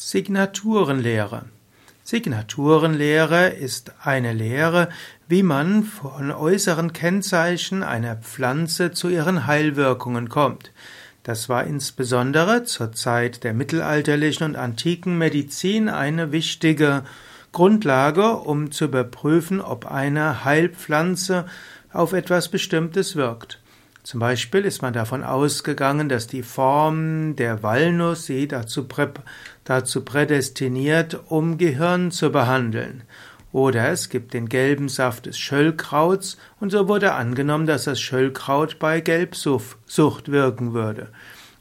Signaturenlehre. Signaturenlehre ist eine Lehre, wie man von äußeren Kennzeichen einer Pflanze zu ihren Heilwirkungen kommt. Das war insbesondere zur Zeit der mittelalterlichen und antiken Medizin eine wichtige Grundlage, um zu überprüfen, ob eine Heilpflanze auf etwas Bestimmtes wirkt. Zum Beispiel ist man davon ausgegangen, dass die Form der Walnuss sie dazu, prä dazu prädestiniert, um Gehirn zu behandeln. Oder es gibt den gelben Saft des Schöllkrauts und so wurde angenommen, dass das Schöllkraut bei Gelbsucht wirken würde.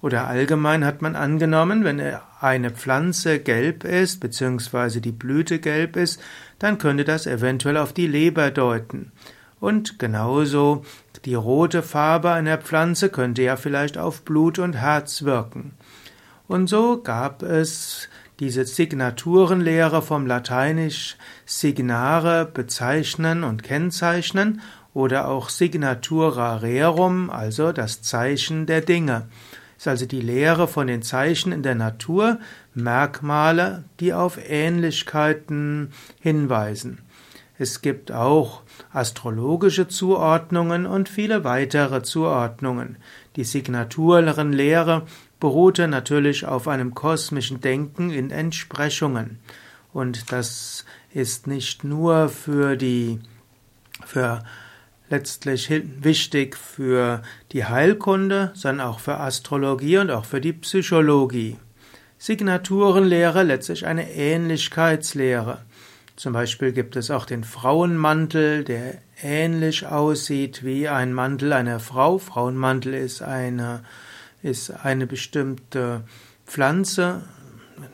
Oder allgemein hat man angenommen, wenn eine Pflanze gelb ist, beziehungsweise die Blüte gelb ist, dann könnte das eventuell auf die Leber deuten. Und genauso die rote Farbe einer Pflanze könnte ja vielleicht auf Blut und Herz wirken. Und so gab es diese Signaturenlehre vom Lateinisch signare bezeichnen und kennzeichnen oder auch signatura rerum, also das Zeichen der Dinge. Ist also die Lehre von den Zeichen in der Natur, Merkmale, die auf Ähnlichkeiten hinweisen. Es gibt auch astrologische Zuordnungen und viele weitere Zuordnungen. Die Signaturenlehre beruhte natürlich auf einem kosmischen Denken in Entsprechungen. Und das ist nicht nur für die, für letztlich wichtig für die Heilkunde, sondern auch für Astrologie und auch für die Psychologie. Signaturenlehre letztlich eine Ähnlichkeitslehre. Zum Beispiel gibt es auch den Frauenmantel, der ähnlich aussieht wie ein Mantel einer Frau. Frauenmantel ist eine, ist eine bestimmte Pflanze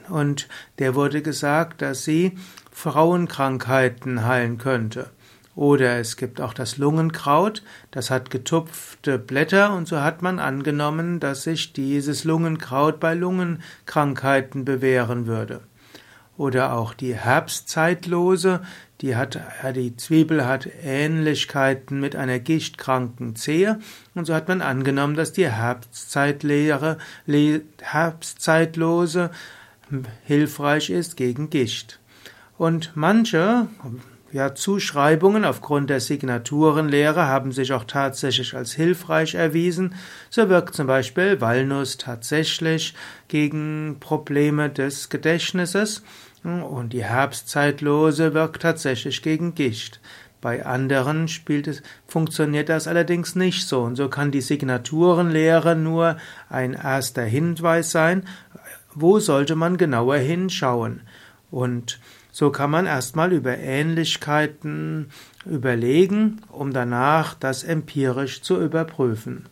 und der wurde gesagt, dass sie Frauenkrankheiten heilen könnte. Oder es gibt auch das Lungenkraut, das hat getupfte Blätter und so hat man angenommen, dass sich dieses Lungenkraut bei Lungenkrankheiten bewähren würde. Oder auch die Herbstzeitlose, die hat, die Zwiebel hat Ähnlichkeiten mit einer gichtkranken Zehe und so hat man angenommen, dass die Herbstzeitlehre, Herbstzeitlose hilfreich ist gegen Gicht. Und manche ja, Zuschreibungen aufgrund der Signaturenlehre haben sich auch tatsächlich als hilfreich erwiesen. So wirkt zum Beispiel Walnuss tatsächlich gegen Probleme des Gedächtnisses und die Herbstzeitlose wirkt tatsächlich gegen Gicht. Bei anderen spielt es, funktioniert das allerdings nicht so. Und so kann die Signaturenlehre nur ein erster Hinweis sein. Wo sollte man genauer hinschauen? Und so kann man erstmal über Ähnlichkeiten überlegen, um danach das empirisch zu überprüfen.